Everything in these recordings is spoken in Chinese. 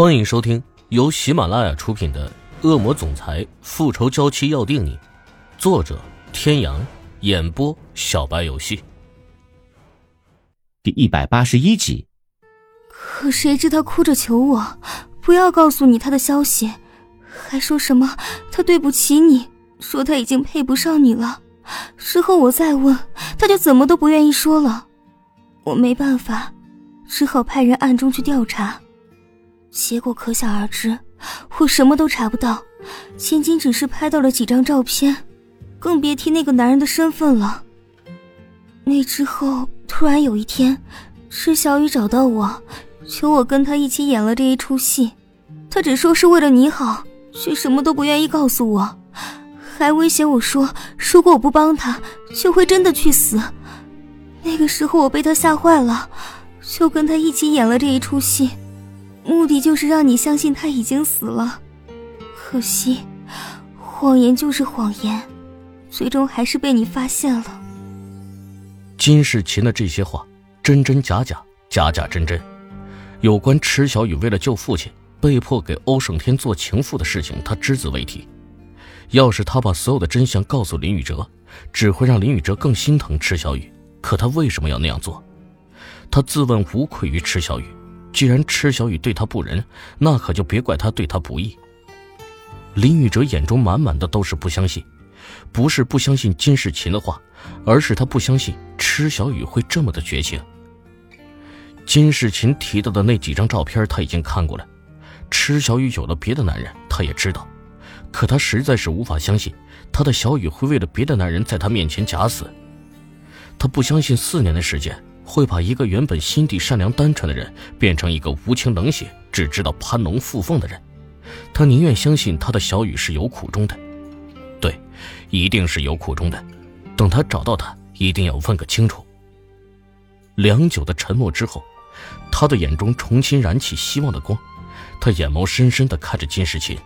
欢迎收听由喜马拉雅出品的《恶魔总裁复仇娇妻要定你》，作者：天阳，演播：小白游戏。第一百八十一集。可谁知他哭着求我不要告诉你他的消息，还说什么他对不起你，说他已经配不上你了。事后我再问，他就怎么都不愿意说了。我没办法，只好派人暗中去调查。结果可想而知，我什么都查不到，仅仅只是拍到了几张照片，更别提那个男人的身份了。那之后，突然有一天，池小雨找到我，求我跟他一起演了这一出戏。他只说是为了你好，却什么都不愿意告诉我，还威胁我说，如果我不帮他，就会真的去死。那个时候我被他吓坏了，就跟他一起演了这一出戏。目的就是让你相信他已经死了，可惜，谎言就是谎言，最终还是被你发现了。金世琴的这些话，真真假假，假假真真。有关池小雨为了救父亲，被迫给欧胜天做情妇的事情，他只字未提。要是他把所有的真相告诉林宇哲，只会让林宇哲更心疼池小雨。可他为什么要那样做？他自问无愧于池小雨。既然池小雨对他不仁，那可就别怪他对他不义。林宇哲眼中满满的都是不相信，不是不相信金世琴的话，而是他不相信池小雨会这么的绝情。金世琴提到的那几张照片他已经看过了，池小雨有了别的男人，他也知道，可他实在是无法相信他的小雨会为了别的男人在他面前假死。他不相信四年的时间。会把一个原本心地善良单纯的人变成一个无情冷血、只知道攀龙附凤的人。他宁愿相信他的小雨是有苦衷的，对，一定是有苦衷的。等他找到他，一定要问个清楚。良久的沉默之后，他的眼中重新燃起希望的光，他眼眸深深的看着金世琴：“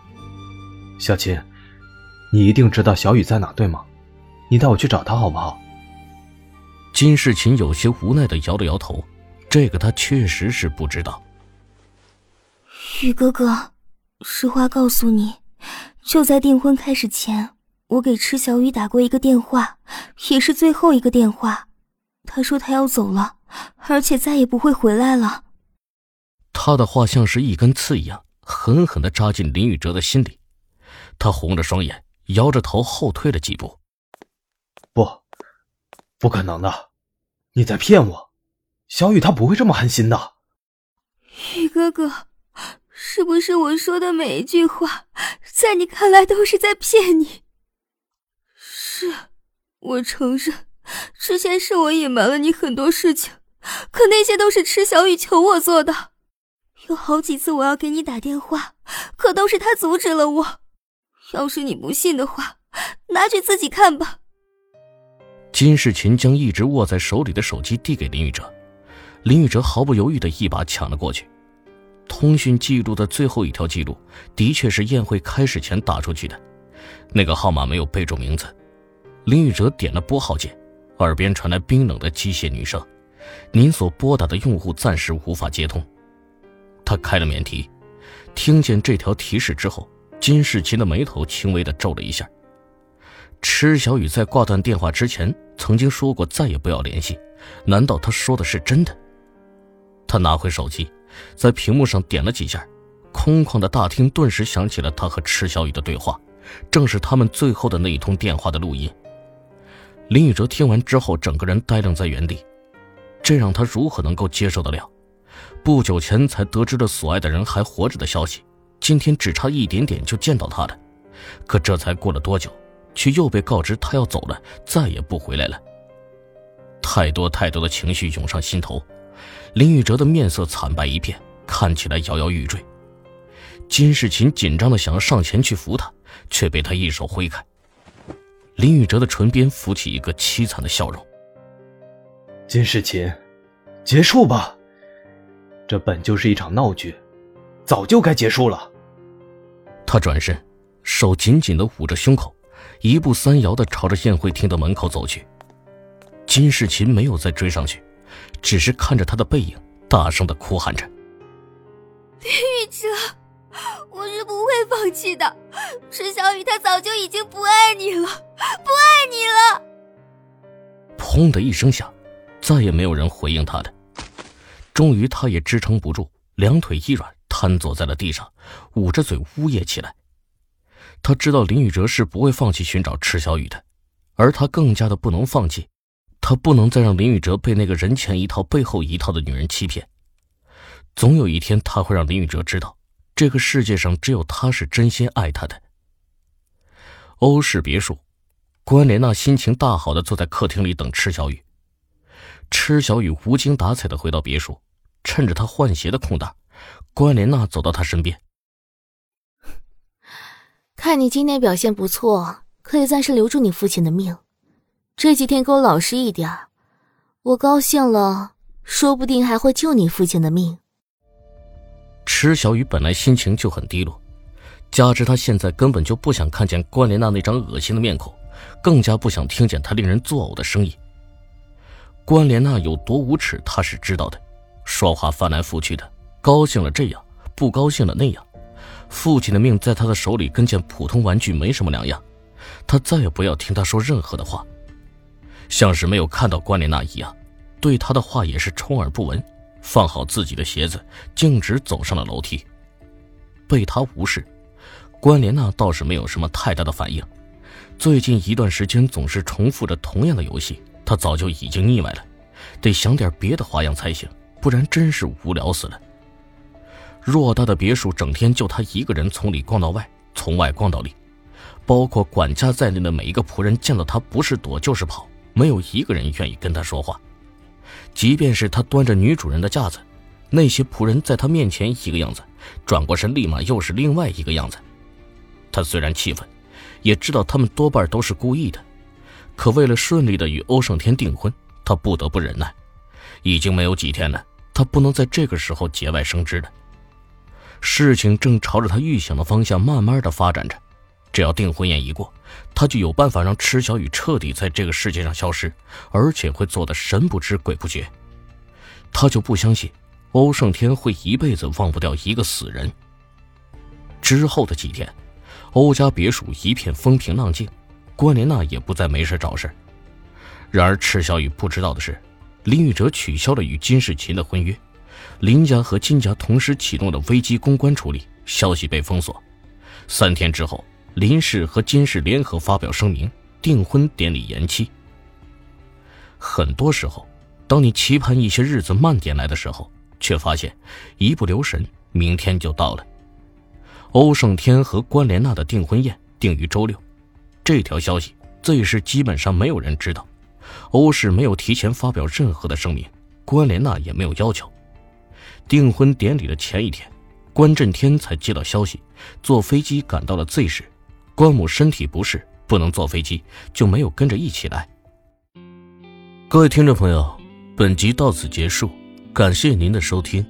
小琴，你一定知道小雨在哪，对吗？你带我去找他好不好？”金世琴有些无奈的摇了摇头，这个他确实是不知道。雨哥哥，实话告诉你，就在订婚开始前，我给池小雨打过一个电话，也是最后一个电话。他说他要走了，而且再也不会回来了。他的话像是一根刺一样，狠狠的扎进林宇哲的心里。他红着双眼，摇着头后退了几步。不。不可能的，你在骗我，小雨他不会这么狠心的。雨哥哥，是不是我说的每一句话，在你看来都是在骗你？是，我承认，之前是我隐瞒了你很多事情，可那些都是池小雨求我做的。有好几次我要给你打电话，可都是他阻止了我。要是你不信的话，拿去自己看吧。金世琴将一直握在手里的手机递给林宇哲，林宇哲毫不犹豫的一把抢了过去。通讯记录的最后一条记录，的确是宴会开始前打出去的，那个号码没有备注名字。林宇哲点了拨号键，耳边传来冰冷的机械女声：“您所拨打的用户暂时无法接通。”他开了免提，听见这条提示之后，金世琴的眉头轻微的皱了一下。池小雨在挂断电话之前曾经说过再也不要联系，难道他说的是真的？他拿回手机，在屏幕上点了几下，空旷的大厅顿时响起了他和池小雨的对话，正是他们最后的那一通电话的录音。林宇哲听完之后，整个人呆愣在原地，这让他如何能够接受得了？不久前才得知了所爱的人还活着的消息，今天只差一点点就见到他了，可这才过了多久？却又被告知他要走了，再也不回来了。太多太多的情绪涌上心头，林宇哲的面色惨白一片，看起来摇摇欲坠。金世琴紧张的想要上前去扶他，却被他一手挥开。林宇哲的唇边浮起一个凄惨的笑容。金世琴，结束吧，这本就是一场闹剧，早就该结束了。他转身，手紧紧的捂着胸口。一步三摇的朝着宴会厅的门口走去，金世琴没有再追上去，只是看着他的背影，大声的哭喊着：“林宇哲，放弃的。池小雨他早就已经不爱你了，不爱你了。砰的一声响，再也没有人回应他的。终于，他也支撑不住，两腿一软，瘫坐在了地上，捂着嘴呜咽起来。他知道林宇哲是不会放弃寻找池小雨的，而他更加的不能放弃。他不能再让林宇哲被那个人前一套背后一套的女人欺骗。总有一天，他会让林宇哲知道，这个世界上只有他是真心爱他的。欧式别墅，关莲娜心情大好的坐在客厅里等池小雨。池小雨无精打采的回到别墅，趁着他换鞋的空档，关莲娜走到他身边。看你今天表现不错，可以暂时留住你父亲的命。这几天给我老实一点，我高兴了，说不定还会救你父亲的命。池小雨本来心情就很低落，加之他现在根本就不想看见关莲娜那张恶心的面孔，更加不想听见她令人作呕的声音。关莲娜有多无耻，他是知道的，说话翻来覆去的，高兴了这样，不高兴了那样，父亲的命在他的手里跟件普通玩具没什么两样，他再也不要听他说任何的话，像是没有看到关莲娜一样，对他的话也是充耳不闻。放好自己的鞋子，径直走上了楼梯。被他无视，关莲娜倒是没有什么太大的反应。最近一段时间总是重复着同样的游戏，她早就已经腻歪了，得想点别的花样才行，不然真是无聊死了。偌大的别墅，整天就他一个人从里逛到外，从外逛到里，包括管家在内的每一个仆人见到他不是躲就是跑，没有一个人愿意跟他说话。即便是他端着女主人的架子，那些仆人在他面前一个样子，转过身立马又是另外一个样子。他虽然气愤，也知道他们多半都是故意的，可为了顺利的与欧胜天订婚，他不得不忍耐。已经没有几天了，他不能在这个时候节外生枝了。事情正朝着他预想的方向慢慢的发展着。只要订婚宴一过，他就有办法让池小雨彻底在这个世界上消失，而且会做的神不知鬼不觉。他就不相信欧胜天会一辈子忘不掉一个死人。之后的几天，欧家别墅一片风平浪静，关莲娜也不再没事找事。然而池小雨不知道的是，林宇哲取消了与金世琴的婚约，林家和金家同时启动了危机公关处理，消息被封锁。三天之后。林氏和金氏联合发表声明，订婚典礼延期。很多时候，当你期盼一些日子慢点来的时候，却发现一不留神，明天就到了。欧胜天和关莲娜的订婚宴定于周六，这条消息 Z 市基本上没有人知道。欧氏没有提前发表任何的声明，关莲娜也没有要求。订婚典礼的前一天，关震天才接到消息，坐飞机赶到了 Z 市。关母身体不适，不能坐飞机，就没有跟着一起来。各位听众朋友，本集到此结束，感谢您的收听。